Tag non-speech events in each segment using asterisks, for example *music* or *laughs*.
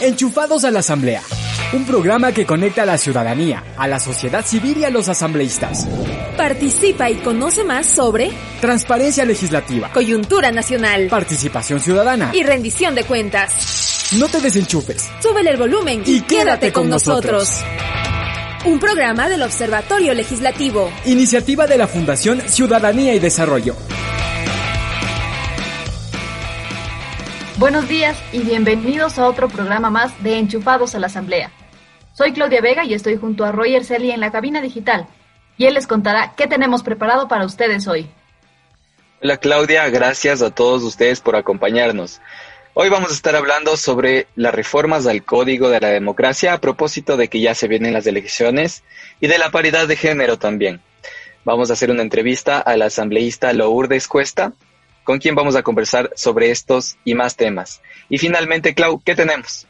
Enchufados a la Asamblea. Un programa que conecta a la ciudadanía, a la sociedad civil y a los asambleístas. Participa y conoce más sobre Transparencia legislativa, coyuntura nacional participación ciudadana. y rendición de cuentas. No te desenchufes. Súbele el volumen Y quédate con nosotros. Un programa del Observatorio Legislativo. Iniciativa de la Fundación Ciudadanía y Desarrollo. Buenos días y bienvenidos a otro programa más de Enchufados a la Asamblea. Soy Claudia Vega y estoy junto a Roger Celi en la cabina digital y él les contará qué tenemos preparado para ustedes hoy. Hola Claudia, gracias a todos ustedes por acompañarnos. Hoy vamos a estar hablando sobre las reformas al Código de la Democracia a propósito de que ya se vienen las elecciones y de la paridad de género también. Vamos a hacer una entrevista a la asambleísta Lourdes Cuesta, con quien vamos a conversar sobre estos y más temas. Y finalmente, Clau, ¿qué tenemos?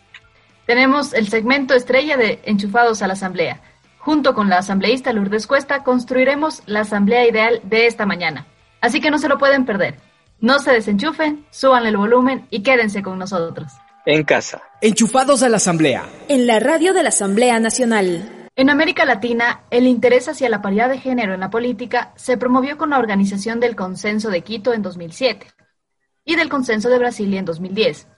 Tenemos el segmento estrella de Enchufados a la Asamblea. Junto con la asambleísta Lourdes Cuesta construiremos la asamblea ideal de esta mañana. Así que no se lo pueden perder. No se desenchufen, suban el volumen y quédense con nosotros. En casa. Enchufados a la Asamblea. En la radio de la Asamblea Nacional. En América Latina, el interés hacia la paridad de género en la política se promovió con la organización del Consenso de Quito en 2007 y del Consenso de Brasilia en 2010.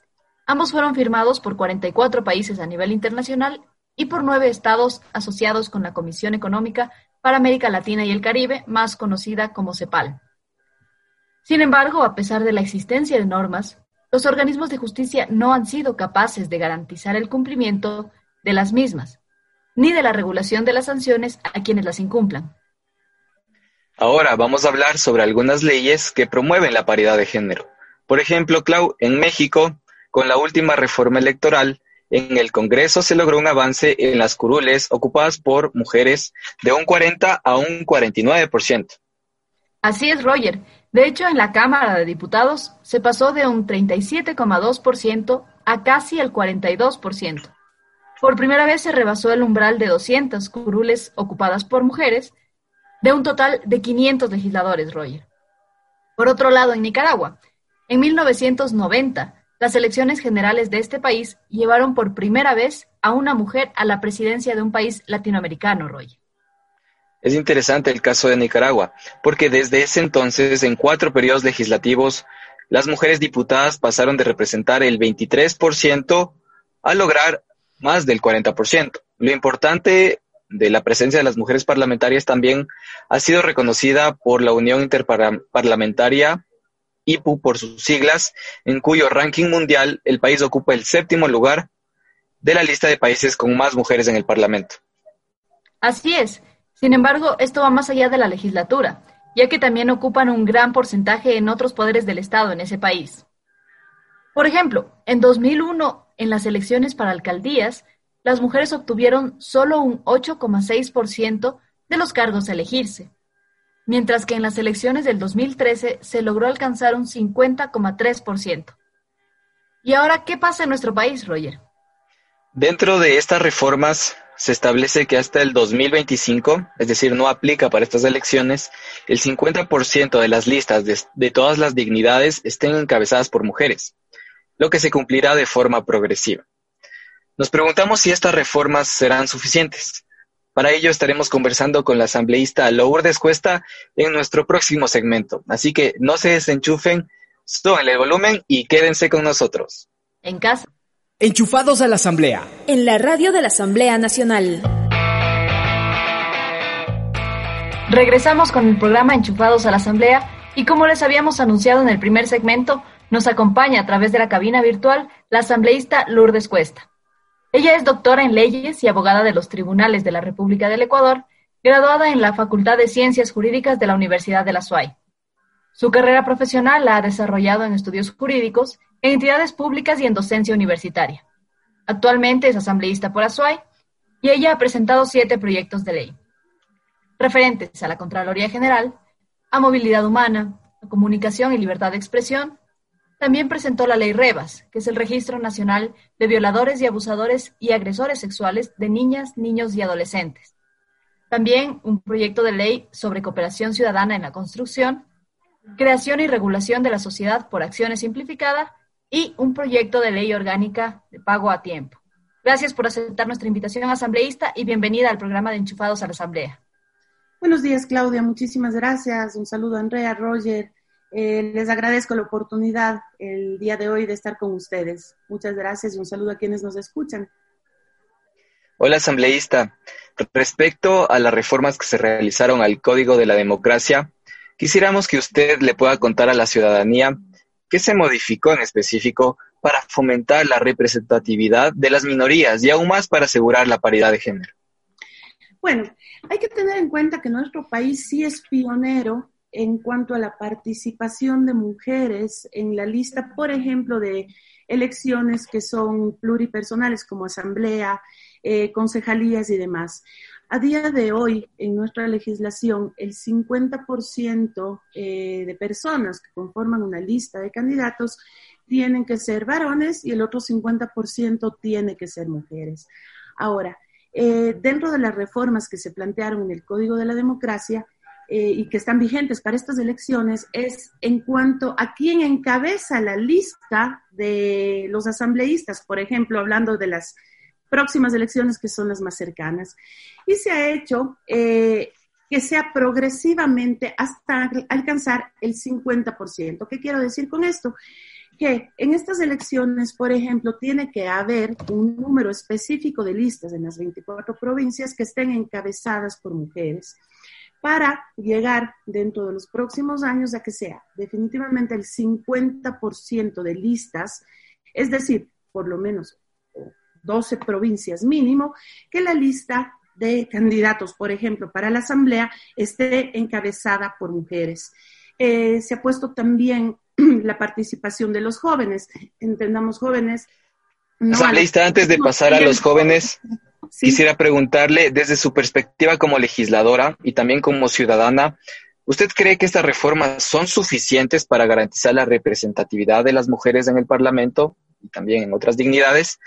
Ambos fueron firmados por 44 países a nivel internacional y por nueve estados asociados con la Comisión Económica para América Latina y el Caribe, más conocida como CEPAL. Sin embargo, a pesar de la existencia de normas, los organismos de justicia no han sido capaces de garantizar el cumplimiento de las mismas, ni de la regulación de las sanciones a quienes las incumplan. Ahora vamos a hablar sobre algunas leyes que promueven la paridad de género. Por ejemplo, Clau, en México, con la última reforma electoral, en el Congreso se logró un avance en las curules ocupadas por mujeres de un 40 a un 49%. Así es, Roger. De hecho, en la Cámara de Diputados se pasó de un 37,2% a casi el 42%. Por primera vez se rebasó el umbral de 200 curules ocupadas por mujeres, de un total de 500 legisladores, Roger. Por otro lado, en Nicaragua, en 1990, las elecciones generales de este país llevaron por primera vez a una mujer a la presidencia de un país latinoamericano, Roger. Es interesante el caso de Nicaragua, porque desde ese entonces, en cuatro periodos legislativos, las mujeres diputadas pasaron de representar el 23% a lograr más del 40%. Lo importante de la presencia de las mujeres parlamentarias también ha sido reconocida por la Unión Interparlamentaria, IPU por sus siglas, en cuyo ranking mundial el país ocupa el séptimo lugar de la lista de países con más mujeres en el Parlamento. Así es. Sin embargo, esto va más allá de la legislatura, ya que también ocupan un gran porcentaje en otros poderes del Estado en ese país. Por ejemplo, en 2001, en las elecciones para alcaldías, las mujeres obtuvieron solo un 8,6% de los cargos a elegirse, mientras que en las elecciones del 2013 se logró alcanzar un 50,3%. ¿Y ahora qué pasa en nuestro país, Roger? Dentro de estas reformas se establece que hasta el 2025, es decir, no aplica para estas elecciones, el 50% de las listas de, de, todas las dignidades estén encabezadas por mujeres, lo que se cumplirá de forma progresiva. Nos preguntamos si estas reformas serán suficientes. Para ello estaremos conversando con la asambleísta Lourdes Cuesta en nuestro próximo segmento. Así que no se desenchufen, suban el volumen y quédense con nosotros. En casa. Enchufados a la Asamblea. En la radio de la Asamblea Nacional. Regresamos con el programa Enchufados a la Asamblea y como les habíamos anunciado en el primer segmento, nos acompaña a través de la cabina virtual la asambleísta Lourdes Cuesta. Ella es doctora en leyes y abogada de los tribunales de la República del Ecuador, graduada en la Facultad de Ciencias Jurídicas de la Universidad de la SUAY. Su carrera profesional la ha desarrollado en estudios jurídicos, en entidades públicas y en docencia universitaria. Actualmente es asambleísta por ASUAY y ella ha presentado siete proyectos de ley referentes a la Contraloría General, a movilidad humana, a comunicación y libertad de expresión. También presentó la Ley REBAS, que es el Registro Nacional de Violadores y Abusadores y Agresores Sexuales de Niñas, Niños y Adolescentes. También un proyecto de ley sobre cooperación ciudadana en la construcción, creación y regulación de la sociedad por acciones simplificada y un proyecto de ley orgánica de pago a tiempo. Gracias por aceptar nuestra invitación asambleísta y bienvenida al programa de Enchufados a la Asamblea. Buenos días, Claudia. Muchísimas gracias. Un saludo a Andrea, Roger. Eh, les agradezco la oportunidad el día de hoy de estar con ustedes. Muchas gracias y un saludo a quienes nos escuchan. Hola, asambleísta. Respecto a las reformas que se realizaron al Código de la Democracia, quisiéramos que usted le pueda contar a la ciudadanía qué se modificó en específico para fomentar la representatividad de las minorías y aún más para asegurar la paridad de género. Bueno, hay que tener en cuenta que nuestro país sí es pionero en cuanto a la participación de mujeres en la lista, por ejemplo, de elecciones que son pluripersonales como asamblea, eh, concejalías y demás. A día de hoy, en nuestra legislación, el 50% eh, de personas que conforman una lista de candidatos tienen que ser varones y el otro 50% tiene que ser mujeres. Ahora, eh, dentro de las reformas que se plantearon en el Código de la Democracia y que están vigentes para estas elecciones, es en cuanto a quién encabeza la lista de los asambleístas, por ejemplo, hablando de las próximas elecciones que son las más cercanas. Y se ha hecho eh, que sea progresivamente hasta alcanzar el 50%. ¿Qué quiero decir con esto? Que en estas elecciones, por ejemplo, tiene que haber un número específico de listas en las 24 provincias que estén encabezadas por mujeres para llegar dentro de los próximos años a que sea definitivamente el 50% de listas, es decir, por lo menos 12 provincias mínimo, que la lista de candidatos, por ejemplo, para la Asamblea esté encabezada por mujeres. Eh, se ha puesto también *clears throat* la participación de los jóvenes. Entendamos jóvenes. Asambleísta, antes de pasar a los jóvenes, quisiera preguntarle, desde su perspectiva como legisladora y también como ciudadana, ¿usted cree que estas reformas son suficientes para garantizar la representatividad de las mujeres en el Parlamento y también en otras dignidades?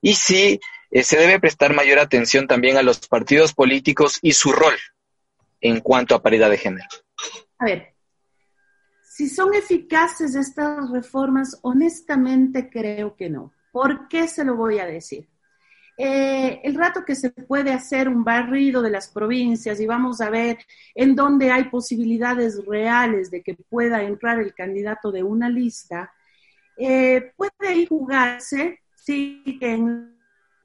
y si eh, se debe prestar mayor atención también a los partidos políticos y su rol en cuanto a paridad de género. A ver, si son eficaces estas reformas, honestamente creo que no. ¿Por qué se lo voy a decir? Eh, el rato que se puede hacer un barrido de las provincias y vamos a ver en dónde hay posibilidades reales de que pueda entrar el candidato de una lista, eh, puede jugarse sí en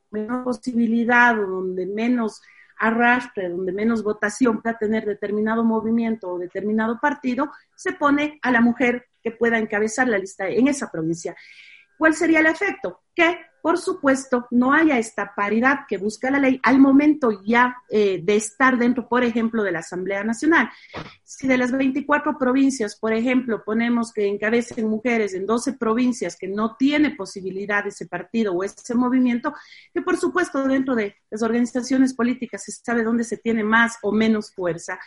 menos posibilidad o donde menos arrastre, donde menos votación para tener determinado movimiento o determinado partido, se pone a la mujer que pueda encabezar la lista en esa provincia. ¿Cuál sería el efecto? Que por supuesto, no haya esta paridad que busca la ley al momento ya eh, de estar dentro, por ejemplo, de la Asamblea Nacional. Si de las 24 provincias, por ejemplo, ponemos que encabecen mujeres en 12 provincias que no tiene posibilidad ese partido o ese movimiento, que por supuesto dentro de las organizaciones políticas se sabe dónde se tiene más o menos fuerza,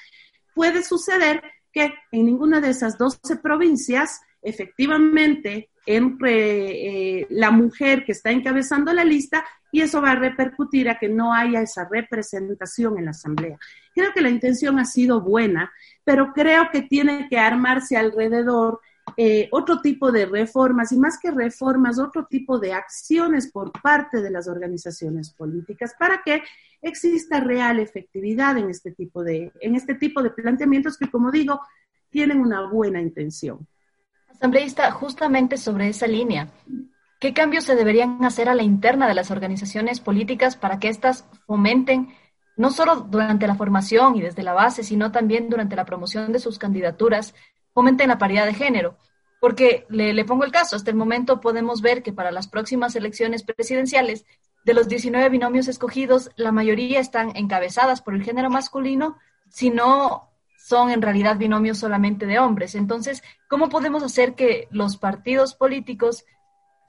puede suceder que en ninguna de esas 12 provincias efectivamente entre eh, la mujer que está encabezando la lista y eso va a repercutir a que no haya esa representación en la asamblea. Creo que la intención ha sido buena, pero creo que tiene que armarse alrededor eh, otro tipo de reformas y más que reformas, otro tipo de acciones por parte de las organizaciones políticas para que exista real efectividad en este tipo de, en este tipo de planteamientos que, como digo, tienen una buena intención. Asambleísta, justamente sobre esa línea, ¿qué cambios se deberían hacer a la interna de las organizaciones políticas para que éstas fomenten, no solo durante la formación y desde la base, sino también durante la promoción de sus candidaturas, fomenten la paridad de género? Porque le, pongo el caso, hasta el momento podemos ver que para las próximas elecciones presidenciales, de los 19 binomios escogidos, la mayoría están encabezadas por el género masculino, sino son en realidad binomios solamente de hombres. Entonces, ¿cómo podemos hacer que los partidos políticos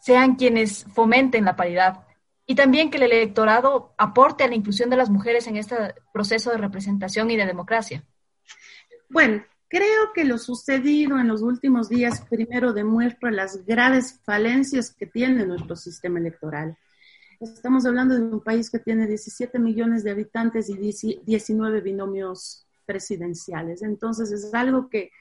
sean quienes fomenten la paridad? Y también que el electorado aporte a la inclusión de las mujeres en este proceso de representación y de democracia. Bueno, creo que lo sucedido en los últimos días primero demuestra las graves falencias que tiene nuestro sistema electoral. Estamos hablando de un país que tiene 17 millones de habitantes y 19 binomios presidenciales. Entonces es algo que,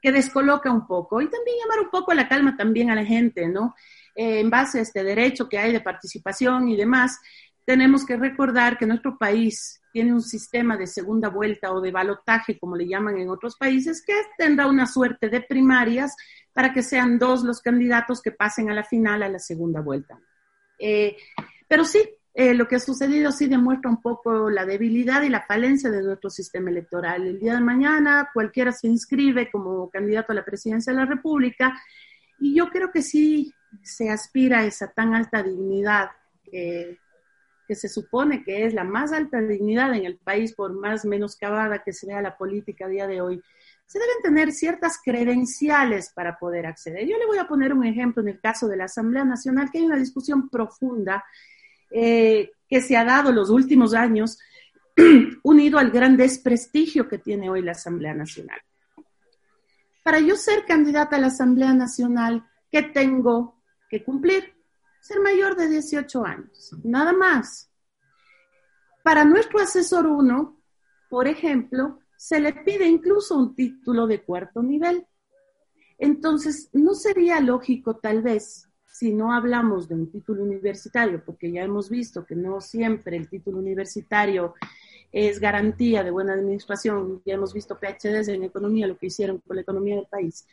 que descoloca un poco y también llamar un poco la calma también a la gente, ¿no? eh, en base a este derecho que hay de participación y demás, tenemos que recordar que nuestro país tiene un sistema de segunda vuelta o de balotaje, como le llaman en otros países, que tendrá una suerte de primarias para que sean dos los candidatos que pasen a la final, a la segunda vuelta. Eh, pero sí, eh, lo que ha sucedido sí demuestra un poco la debilidad y la falencia de nuestro sistema electoral. El día de mañana cualquiera se inscribe como candidato a la presidencia de la República y yo creo que sí se aspira a esa tan alta dignidad que, se supone que es la más alta dignidad en el país por más menoscabada que sea la política a día de hoy se deben tener ciertas credenciales para poder acceder. Yo le voy a poner un ejemplo en el caso de la Asamblea Nacional, que hay una discusión profunda eh, que se ha dado los últimos años, *clears throat* unido al gran desprestigio que tiene hoy la Asamblea Nacional. Para yo ser candidata a la Asamblea Nacional, ¿qué tengo que cumplir? Ser mayor de 18 años, nada más. Para nuestro asesor 1, por ejemplo, se le pide incluso un título de cuarto nivel. Entonces, no sería lógico tal vez, si no hablamos de un título universitario, porque ya hemos visto que no siempre el título universitario es garantía de buena administración, ya hemos visto PhDs en economía, lo que hicieron con la economía del país.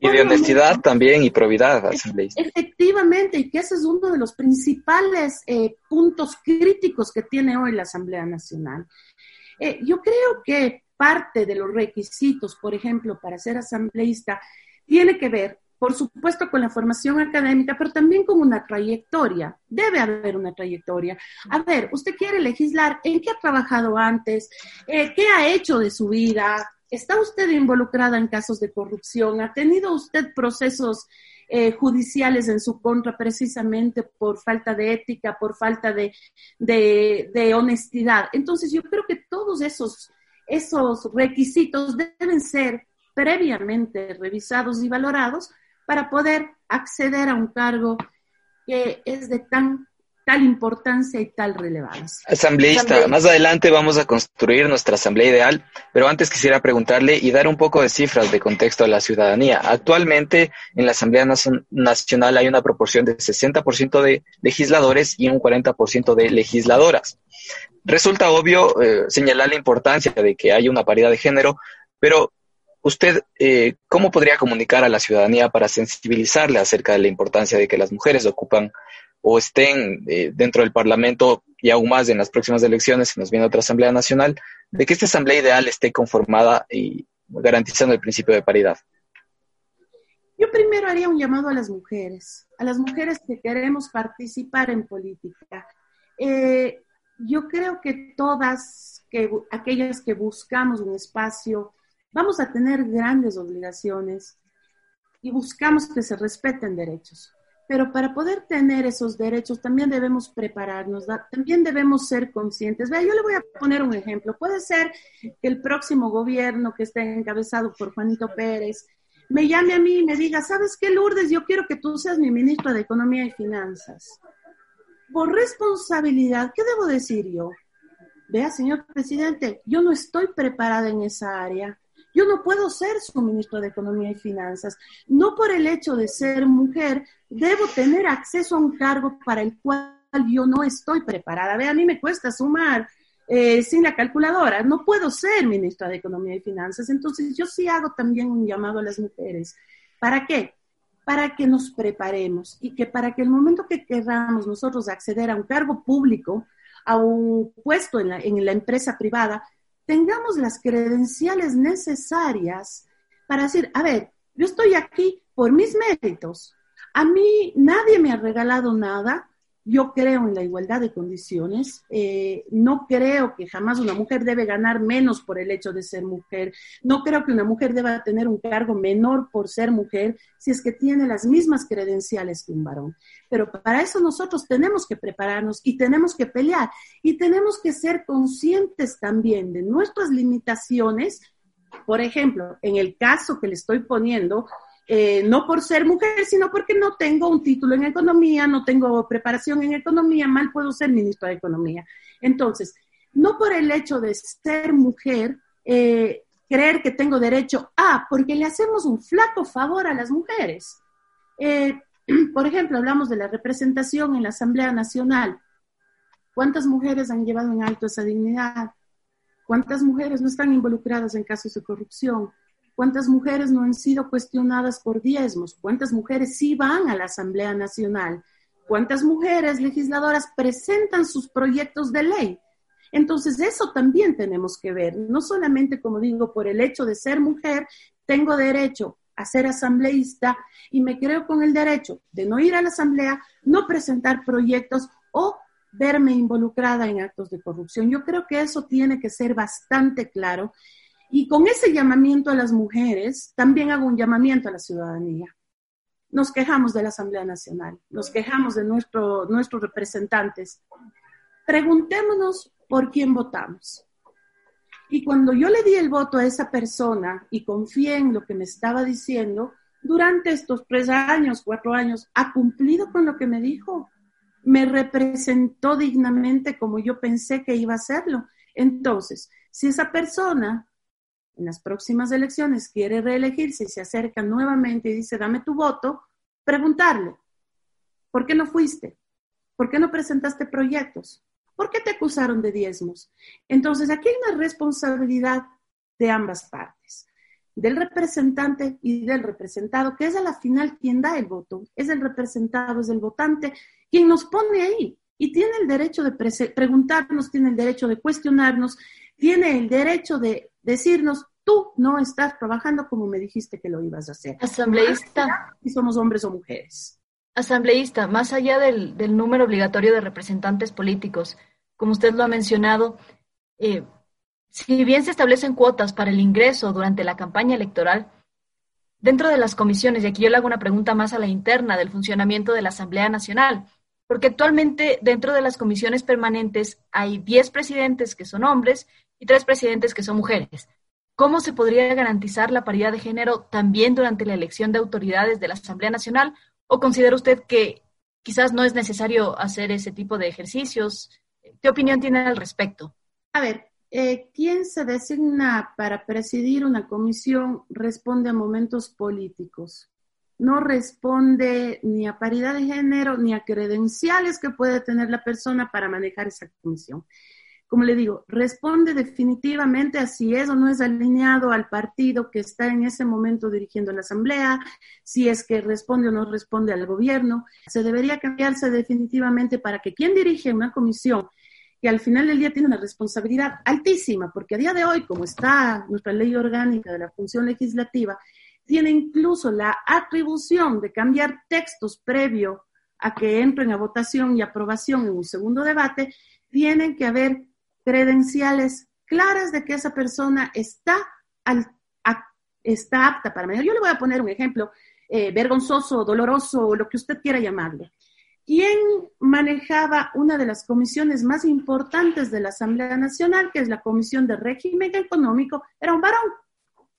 Y de honestidad también y probidad, Efectivamente, y que ese es uno de los principales eh, puntos críticos que tiene hoy la Asamblea Nacional. Eh, yo creo que parte de los requisitos, por ejemplo, para ser asambleísta, tiene que ver, por supuesto, con la formación académica, pero también con una trayectoria. Debe haber una trayectoria. A ver, usted quiere legislar, ¿en qué ha trabajado antes? Eh, ¿Qué ha hecho de su vida? ¿Está usted involucrada en casos de corrupción? ¿Ha tenido usted procesos eh, judiciales en su contra precisamente por falta de ética, por falta de, honestidad. Entonces yo creo que todos esos requisitos deben ser previamente revisados y valorados para poder acceder a un cargo que es de tan tal importancia y tal relevancia. Asambleísta, más adelante vamos a construir nuestra asamblea ideal, pero antes quisiera preguntarle y dar un poco de cifras de contexto a la ciudadanía. Actualmente en la Asamblea Nacional hay una proporción de 60% de legisladores y un 40% de legisladoras. Resulta obvio eh, señalar la importancia de que haya una paridad de género, pero usted, eh, ¿cómo podría comunicar a la ciudadanía para sensibilizarle acerca de la importancia de que las mujeres ocupan o estén eh, dentro del Parlamento y aún más en las próximas elecciones, si nos viene otra Asamblea Nacional, de que esta Asamblea ideal esté conformada y garantizando el principio de paridad? Yo primero haría un llamado a las mujeres, a las mujeres que queremos participar en política. Eh, yo creo que todas, que, aquellas que buscamos un espacio, vamos a tener grandes obligaciones y buscamos que se respeten derechos. Pero para poder tener esos derechos también debemos prepararnos, también debemos ser conscientes. Vea, yo le voy a poner un ejemplo. Puede ser que el próximo gobierno que esté encabezado por Juanito Pérez me llame a mí y me diga, ¿sabes qué, Lourdes? Yo quiero que tú seas mi ministro de Economía y Finanzas. Por responsabilidad, ¿qué debo decir yo? Vea, señor presidente, yo no estoy preparada en esa área. Yo no puedo ser su ministro de Economía y Finanzas. No por el hecho de ser mujer, debo tener acceso a un cargo para el cual yo no estoy preparada. Ve, a mí me cuesta sumar eh, sin la calculadora. No puedo ser ministra de Economía y Finanzas. Entonces, yo sí hago también un llamado a las mujeres. ¿Para qué? Para que nos preparemos y que para que el momento que queramos nosotros acceder a un cargo público, a un puesto en la, en la empresa privada, tengamos las credenciales necesarias para decir, a ver, yo estoy aquí por mis méritos. A mí nadie me ha regalado nada, yo creo en la igualdad de condiciones. Eh, no creo que jamás una mujer debe ganar menos por el hecho de ser mujer. No creo que una mujer deba tener un cargo menor por ser mujer si es que tiene las mismas credenciales que un varón. Pero para eso nosotros tenemos que prepararnos y tenemos que pelear y tenemos que ser conscientes también de nuestras limitaciones. Por ejemplo, en el caso que le estoy poniendo, eh, no por ser mujer, sino porque no tengo un título en economía, no tengo preparación en economía, mal puedo ser ministro de economía. Entonces, no por el hecho de ser mujer, eh, creer que tengo derecho a, porque le hacemos un flaco favor a las mujeres. Eh, *clears throat* Por ejemplo, hablamos de la representación en la Asamblea Nacional. ¿Cuántas mujeres han llevado en alto esa dignidad? ¿Cuántas mujeres no están involucradas en casos de corrupción? ¿Cuántas mujeres no han sido cuestionadas por diezmos? ¿Cuántas mujeres sí van a la Asamblea Nacional? ¿Cuántas mujeres legisladoras presentan sus proyectos de ley? Entonces, eso también tenemos que ver. No solamente, como digo, por el hecho de ser mujer, tengo derecho a ser asambleísta y me creo con el derecho de no ir a la asamblea, no presentar proyectos o verme involucrada en actos de corrupción. Yo creo que eso tiene que ser bastante claro. Y con ese llamamiento a las mujeres, también hago un llamamiento a la ciudadanía. Nos quejamos de la Asamblea Nacional, nos quejamos de nuestro, nuestros representantes. Preguntémonos por quién votamos. Y cuando yo le di el voto a esa persona y confié en lo que me estaba diciendo, durante estos tres años, cuatro años, ha cumplido con lo que me dijo me representó dignamente como yo pensé que iba a hacerlo. Entonces, si esa persona en las próximas elecciones quiere reelegirse y se acerca nuevamente y dice, dame tu voto, preguntarle, ¿por qué no fuiste? ¿Por qué no presentaste proyectos? ¿Por qué te acusaron de diezmos? Entonces, aquí hay una responsabilidad de ambas partes del representante y del representado, que es a la final quien da el voto, es el representado, es el votante, quien nos pone ahí y tiene el derecho de preguntarnos, tiene el derecho de cuestionarnos, tiene el derecho de decirnos, tú no estás trabajando como me dijiste que lo ibas a hacer. Asambleísta. Y somos hombres o mujeres. Asambleísta, más allá del, del número obligatorio de representantes políticos, como usted lo ha mencionado, eh, si bien se establecen cuotas para el ingreso durante la campaña electoral, dentro de las comisiones, y aquí yo le hago una pregunta más a la interna del funcionamiento de la Asamblea Nacional, porque actualmente dentro de las comisiones permanentes hay 10 presidentes que son hombres y 3 presidentes que son mujeres. ¿Cómo se podría garantizar la paridad de género también durante la elección de autoridades de la Asamblea Nacional? ¿O considera usted que quizás no es necesario hacer ese tipo de ejercicios? ¿Qué opinión tiene al respecto? A ver, eh, quien se designa para presidir una comisión responde a momentos políticos. No responde ni a paridad de género ni a credenciales que puede tener la persona para manejar esa comisión. Como le digo, responde definitivamente a si es o no es alineado al partido que está en ese momento dirigiendo la asamblea, si es que responde o no responde al gobierno. Se debería cambiarse definitivamente para que quien dirige una comisión que al final del día tiene una responsabilidad altísima, porque a día de hoy, como está nuestra ley orgánica de la función legislativa, tiene incluso la atribución de cambiar textos previo a que entren a votación y aprobación en un segundo debate, tienen que haber credenciales claras de que esa persona está, está apta para mediar. Yo le voy a poner un ejemplo eh, vergonzoso, doloroso, lo que usted quiera llamarle. ¿Quién manejaba una de las comisiones más importantes de la Asamblea Nacional, que es la Comisión de Régimen Económico, era un varón,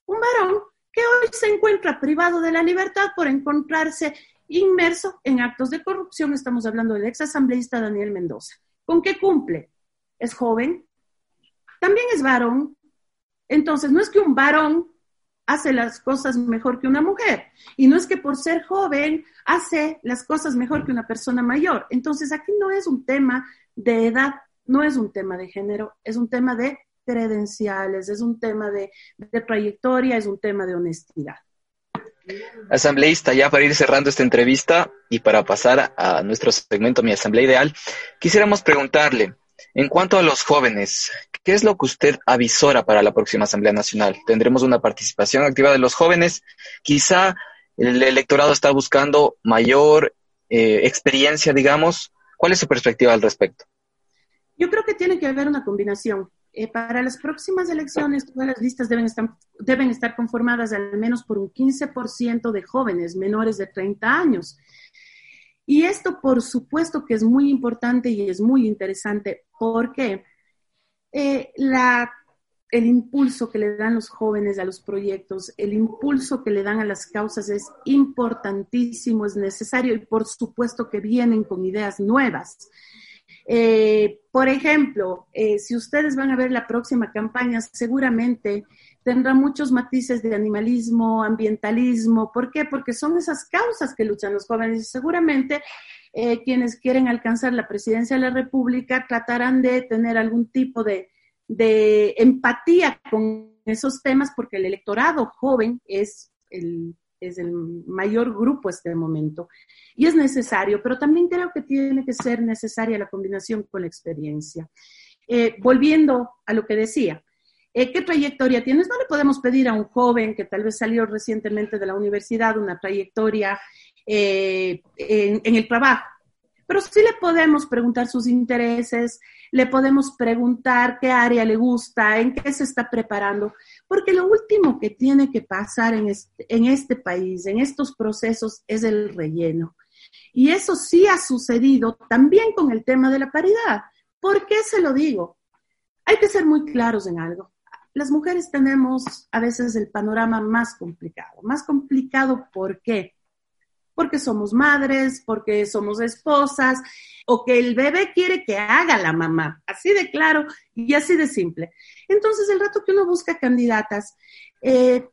un varón que hoy se encuentra privado de la libertad por encontrarse inmerso en actos de corrupción. Estamos hablando del ex asambleísta Daniel Mendoza. ¿Con qué cumple? Es joven, también es varón. Entonces, no es que un varón hace las cosas mejor que una mujer. Y no es que por ser joven hace las cosas mejor que una persona mayor. Entonces aquí no es un tema de edad, no es un tema de género, es un tema de credenciales, es un tema de, trayectoria, es un tema de honestidad. Asambleísta, ya para ir cerrando esta entrevista y para pasar a nuestro segmento Mi Asamblea Ideal, quisiéramos preguntarle, en cuanto a los jóvenes, ¿qué es lo que usted avisora para la próxima Asamblea Nacional? ¿Tendremos una participación activa de los jóvenes? Quizá el electorado está buscando mayor eh, experiencia, digamos. ¿Cuál es su perspectiva al respecto? Yo creo que tiene que haber una combinación. Eh, para las próximas elecciones, todas las listas deben estar, deben estar conformadas al menos por un 15% de jóvenes menores de 30 años. Y esto, por supuesto, que es muy importante y es muy interesante porque eh, el impulso que le dan los jóvenes a los proyectos, el impulso que le dan a las causas es importantísimo, es necesario y por supuesto que vienen con ideas nuevas. Eh, por ejemplo, eh, si ustedes van a ver la próxima campaña, seguramente tendrá muchos matices de animalismo, ambientalismo. ¿Por qué? Porque son esas causas que luchan los jóvenes y seguramente eh, quienes quieren alcanzar la presidencia de la República tratarán de tener algún tipo de, empatía con esos temas porque el electorado joven es el, es el mayor grupo este momento y es necesario, pero también creo que tiene que ser necesaria la combinación con la experiencia. Eh, volviendo a lo que decía, eh, ¿qué trayectoria tienes? No le podemos pedir a un joven que tal vez salió recientemente de la universidad una trayectoria eh, en, el trabajo, pero sí le podemos preguntar sus intereses, le podemos preguntar qué área le gusta, en qué se está preparando, porque lo último que tiene que pasar en este, en este país, en estos procesos, es el relleno. Y eso sí ha sucedido también con el tema de la paridad. ¿Por qué se lo digo? Hay que ser muy claros en algo. Las mujeres tenemos a veces el panorama más complicado. Más complicado, ¿por qué? Porque somos madres, porque somos esposas, o que el bebé quiere que haga la mamá. Así de claro y así de simple. Entonces, el rato que uno busca candidatas, eh,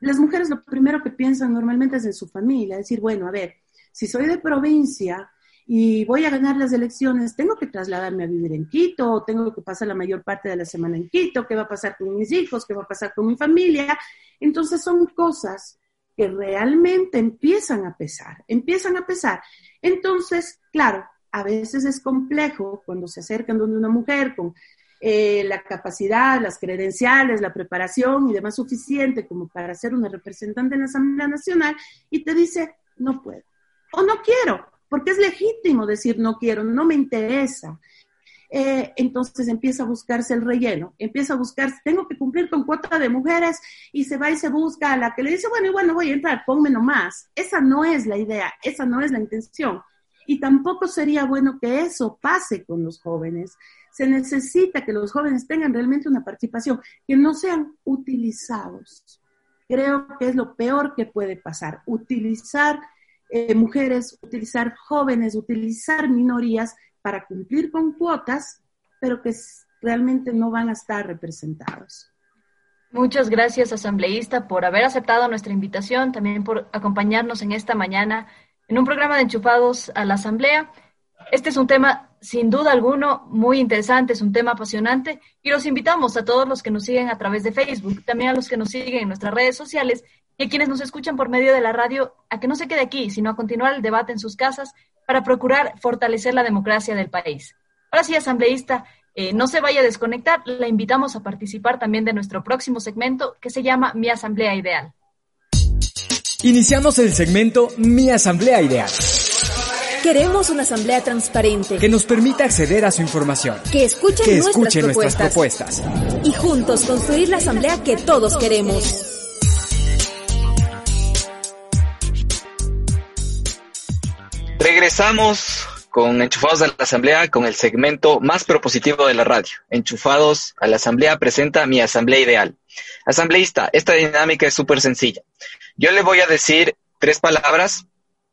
las mujeres lo primero que piensan normalmente es en su familia, decir, bueno, a ver, si soy de provincia y voy a ganar las elecciones, tengo que trasladarme a vivir en Quito, tengo que pasar la mayor parte de la semana en Quito, qué va a pasar con mis hijos, qué va a pasar con mi familia. Entonces son cosas que realmente empiezan a pesar, empiezan a pesar. Entonces, claro, a veces es complejo cuando se acercan donde una mujer con eh, la capacidad, las credenciales, la preparación y demás suficiente como para ser una representante en la Asamblea Nacional y te dice, no puedo o no quiero, porque es legítimo decir no quiero, no me interesa. Eh, entonces empieza a buscarse el relleno, empieza a buscar, tengo que cumplir con cuota de mujeres y se va y se busca a la que le dice, bueno, igual no voy a entrar, ponme nomás. Esa no es la idea, esa no es la intención. Y tampoco sería bueno que eso pase con los jóvenes. Se necesita que los jóvenes tengan realmente una participación, que no sean utilizados. Creo que es lo peor que puede pasar, utilizar eh, mujeres, utilizar jóvenes, utilizar minorías para cumplir con cuotas, pero que realmente no van a estar representados. Muchas gracias, asambleísta, por haber aceptado nuestra invitación, también por acompañarnos en esta mañana en un programa de enchufados a la Asamblea. Este es un tema, sin duda alguno, muy interesante, es un tema apasionante y los invitamos a todos los que nos siguen a través de Facebook, también a los que nos siguen en nuestras redes sociales y a quienes nos escuchan por medio de la radio a que no se quede aquí, sino a continuar el debate en sus casas para procurar fortalecer la democracia del país. Ahora sí, asambleísta, eh, no se vaya a desconectar, la invitamos a participar también de nuestro próximo segmento que se llama Mi Asamblea Ideal. Iniciamos el segmento Mi Asamblea Ideal. Queremos una asamblea transparente. Que nos permita acceder a su información. Que escuche, nuestras, nuestras propuestas. Y juntos construir la asamblea que todos queremos. Regresamos con Enchufados a la Asamblea con el segmento más propositivo de la radio. Enchufados a la Asamblea presenta mi Asamblea Ideal. Asambleísta, esta dinámica es súper sencilla. Yo le voy a decir tres palabras,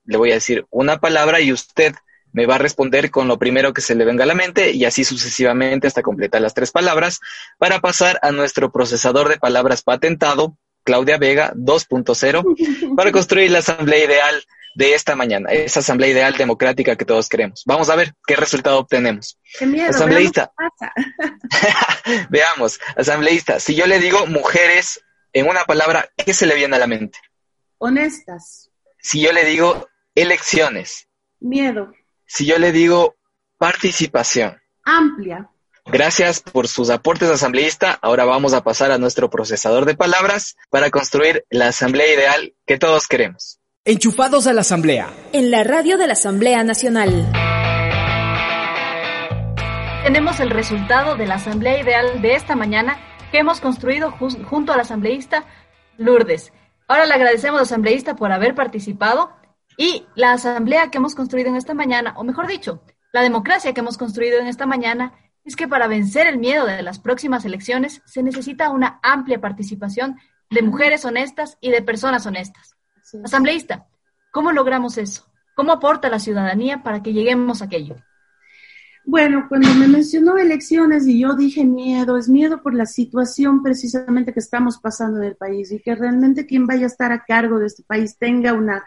le voy a decir una palabra y usted me va a responder con lo primero que se le venga a la mente y así sucesivamente hasta completar las tres palabras para pasar a nuestro procesador de palabras patentado, Claudia Vega 2.0, para construir la asamblea ideal de esta mañana, esa asamblea ideal democrática que todos queremos. Vamos a ver qué resultado obtenemos. Qué miedo, asambleísta. *laughs* Veamos, asambleísta, si yo le digo mujeres en una palabra, ¿qué se le viene a la mente? Honestas. Si yo le digo elecciones. Miedo. Si yo le digo participación. Amplia. Gracias por sus aportes, asambleísta. Ahora vamos a pasar a nuestro procesador de palabras para construir la asamblea ideal que todos queremos. Enchufados a la Asamblea. En la radio de la Asamblea Nacional. Tenemos el resultado de la Asamblea Ideal de esta mañana que hemos construido junto al asambleísta Lourdes. Ahora le agradecemos al asambleísta por haber participado y la asamblea que hemos construido en esta mañana, o mejor dicho, la democracia que hemos construido en esta mañana, es que para vencer el miedo de las próximas elecciones se necesita una amplia participación de mujeres honestas y de personas honestas. Asambleísta, ¿cómo logramos eso? ¿Cómo aporta la ciudadanía para que lleguemos a aquello? Bueno, cuando me mencionó elecciones y yo dije miedo, es miedo por la situación precisamente que estamos pasando en el país y que realmente quien vaya a estar a cargo de este país tenga una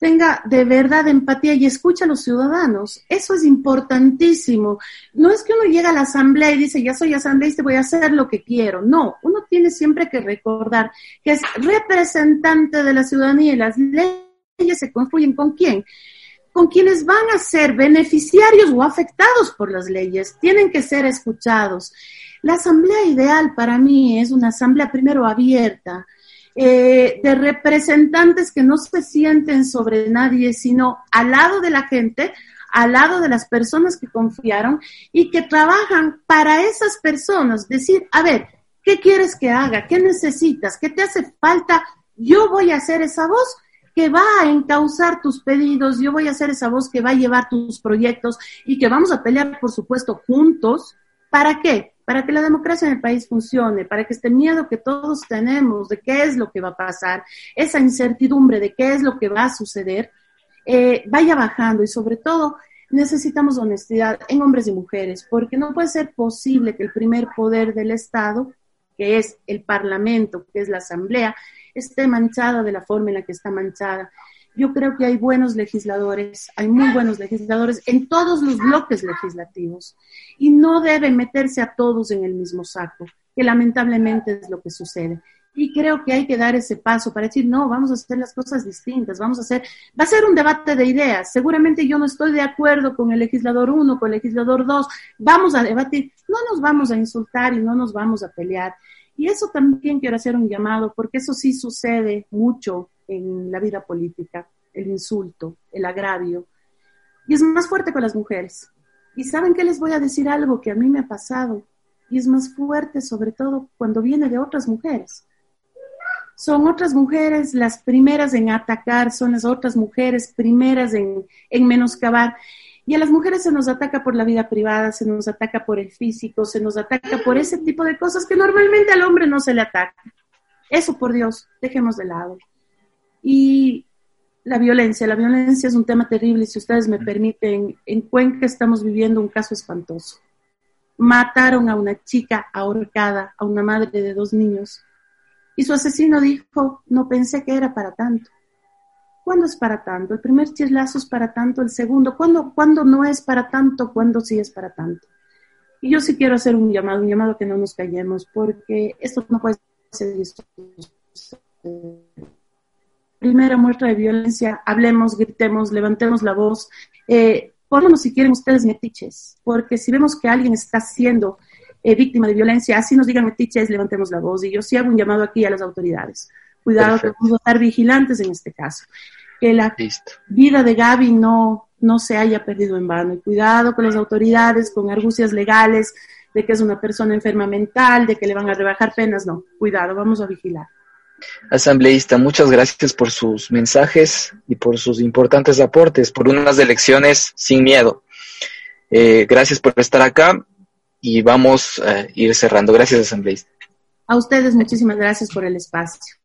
tenga de verdad empatía y escucha a los ciudadanos. Eso es importantísimo. No es que uno llega a la asamblea y dice, ya soy asambleísta, voy a hacer lo que quiero. No, uno tiene siempre que recordar que es representante de la ciudadanía y las leyes se construyen con quién? Con quienes van a ser beneficiarios o afectados por las leyes. Tienen que ser escuchados. La asamblea ideal para mí es una asamblea primero abierta, eh, de representantes que no se sienten sobre nadie, sino al lado de la gente, al lado de las personas que confiaron y que trabajan para esas personas. Decir, a ver, ¿qué quieres que haga? ¿Qué necesitas? ¿Qué te hace falta? Yo voy a hacer esa voz que va a encauzar tus pedidos, yo voy a ser esa voz que va a llevar tus proyectos y que vamos a pelear, por supuesto, juntos. ¿Para qué? Para que la democracia en el país funcione, para que este miedo que todos tenemos de qué es lo que va a pasar, esa incertidumbre de qué es lo que va a suceder, eh, vaya bajando y sobre todo necesitamos honestidad en hombres y mujeres, porque no puede ser posible que el primer poder del Estado, que es el Parlamento, que es la Asamblea, esté manchada de la forma en la que está manchada. Yo creo que hay buenos legisladores, hay muy buenos legisladores en todos los bloques legislativos y no deben meterse a todos en el mismo saco, que lamentablemente es lo que sucede. Y creo que hay que dar ese paso para decir, no, vamos a hacer las cosas distintas, vamos a hacer, va a ser un debate de ideas. Seguramente yo no estoy de acuerdo con el legislador 1, con el legislador 2, vamos a debatir, no nos vamos a insultar y no nos vamos a pelear. Y eso también quiero hacer un llamado, porque eso sí sucede mucho en la vida política, el insulto, el agravio. Y es más fuerte con las mujeres. Y saben que les voy a decir algo que a mí me ha pasado. Y es más fuerte sobre todo cuando viene de otras mujeres. Son otras mujeres las primeras en atacar, son las otras mujeres primeras en, en menoscabar. Y a las mujeres se nos ataca por la vida privada, se nos ataca por el físico, se nos ataca por ese tipo de cosas que normalmente al hombre no se le ataca. Eso, por Dios, dejemos de lado. Y la violencia, la violencia es un tema terrible y si ustedes me permiten, en Cuenca estamos viviendo un caso espantoso. Mataron a una chica ahorcada, a una madre de dos niños, y su asesino dijo, no pensé que era para tanto. ¿Cuándo es para tanto? El primer chislazo es para tanto, el segundo, ¿cuándo, ¿cuándo no es para tanto? ¿Cuándo sí es para tanto? Y yo sí quiero hacer un llamado, un llamado que no nos callemos, porque esto no puede ser primera muestra de violencia, hablemos, gritemos, levantemos la voz, eh, si quieren ustedes metiches, porque si vemos que alguien está siendo eh, víctima de violencia, así nos digan metiches, levantemos la voz. Y yo sí hago un llamado aquí a las autoridades. Cuidado que vamos a estar vigilantes en este caso. Que la vida de Gaby no, no se haya perdido en vano. Y cuidado con las autoridades, con argucias legales, de que es una persona enferma mental, de que le van a rebajar penas. No, cuidado, vamos a vigilar. Asambleísta, muchas gracias por sus mensajes y por sus importantes aportes, por unas elecciones sin miedo. Eh, gracias por estar acá y vamos a ir cerrando. Gracias, asambleísta. A ustedes muchísimas gracias por el espacio.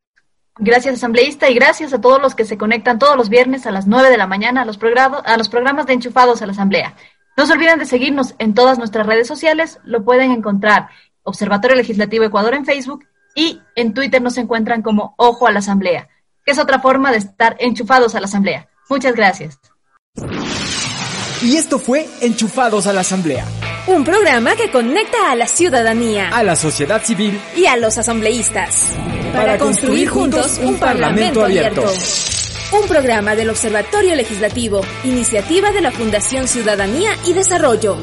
Gracias, asambleísta, y gracias a todos los que se conectan todos los viernes a las 9 de la mañana a los, a los programas de Enchufados a la Asamblea. No se olviden de seguirnos en todas nuestras redes sociales. Lo pueden encontrar Observatorio Legislativo Ecuador en Facebook y en Twitter nos encuentran como Ojo a la Asamblea, que es otra forma de estar enchufados a la Asamblea. Muchas gracias. Y esto fue Enchufados a la Asamblea. Un programa que conecta a la ciudadanía, a la sociedad civil y a los asambleístas para, construir juntos un Parlamento abierto. Un programa del Observatorio Legislativo, iniciativa de la Fundación Ciudadanía y Desarrollo.